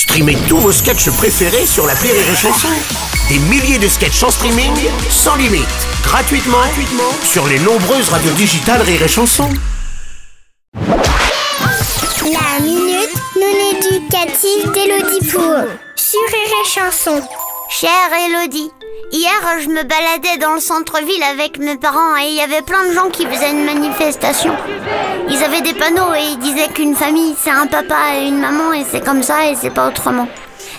Streamez tous vos sketchs préférés sur la Rire et Chanson. Des milliers de sketchs en streaming, sans limite, gratuitement, sur les nombreuses radios digitales Rire et Chanson. La minute non éducative d'Elodie Pour sur Rire et Chanson. Chère Elodie, hier je me baladais dans le centre-ville avec mes parents et il y avait plein de gens qui faisaient une manifestation. Ils avaient des panneaux et ils disaient qu'une famille c'est un papa et une maman et c'est comme ça et c'est pas autrement.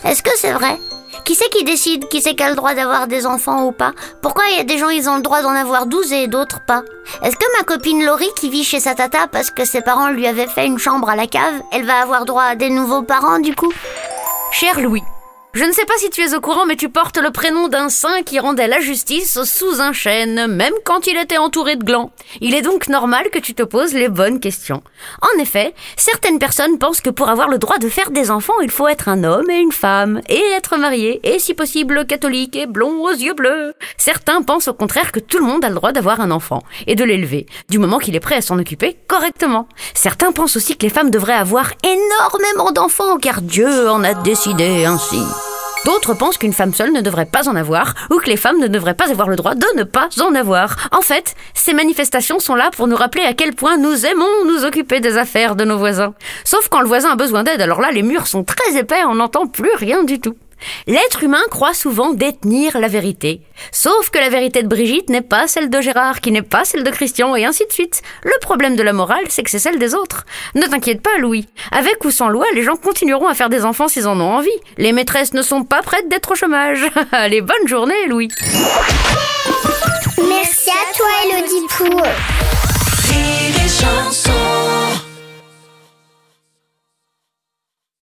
Est-ce que c'est vrai? Qui c'est qui décide qui c'est qui a le droit d'avoir des enfants ou pas? Pourquoi il y a des gens ils ont le droit d'en avoir 12 et d'autres pas? Est-ce que ma copine Laurie qui vit chez sa tata parce que ses parents lui avaient fait une chambre à la cave, elle va avoir droit à des nouveaux parents du coup? Cher Louis, je ne sais pas si tu es au courant, mais tu portes le prénom d'un saint qui rendait la justice sous un chêne, même quand il était entouré de glands. Il est donc normal que tu te poses les bonnes questions. En effet, certaines personnes pensent que pour avoir le droit de faire des enfants, il faut être un homme et une femme, et être marié, et si possible catholique et blond aux yeux bleus. Certains pensent au contraire que tout le monde a le droit d'avoir un enfant, et de l'élever, du moment qu'il est prêt à s'en occuper correctement. Certains pensent aussi que les femmes devraient avoir énormément d'enfants, car Dieu en a décidé ainsi. D'autres pensent qu'une femme seule ne devrait pas en avoir, ou que les femmes ne devraient pas avoir le droit de ne pas en avoir. En fait, ces manifestations sont là pour nous rappeler à quel point nous aimons nous occuper des affaires de nos voisins. Sauf quand le voisin a besoin d'aide, alors là, les murs sont très épais, on n'entend plus rien du tout. L'être humain croit souvent détenir la vérité. Sauf que la vérité de Brigitte n'est pas celle de Gérard, qui n'est pas celle de Christian, et ainsi de suite. Le problème de la morale, c'est que c'est celle des autres. Ne t'inquiète pas, Louis. Avec ou sans loi, les gens continueront à faire des enfants s'ils en ont envie. Les maîtresses ne sont pas prêtes d'être au chômage. Allez, bonne journée, Louis. Merci à toi, Elodie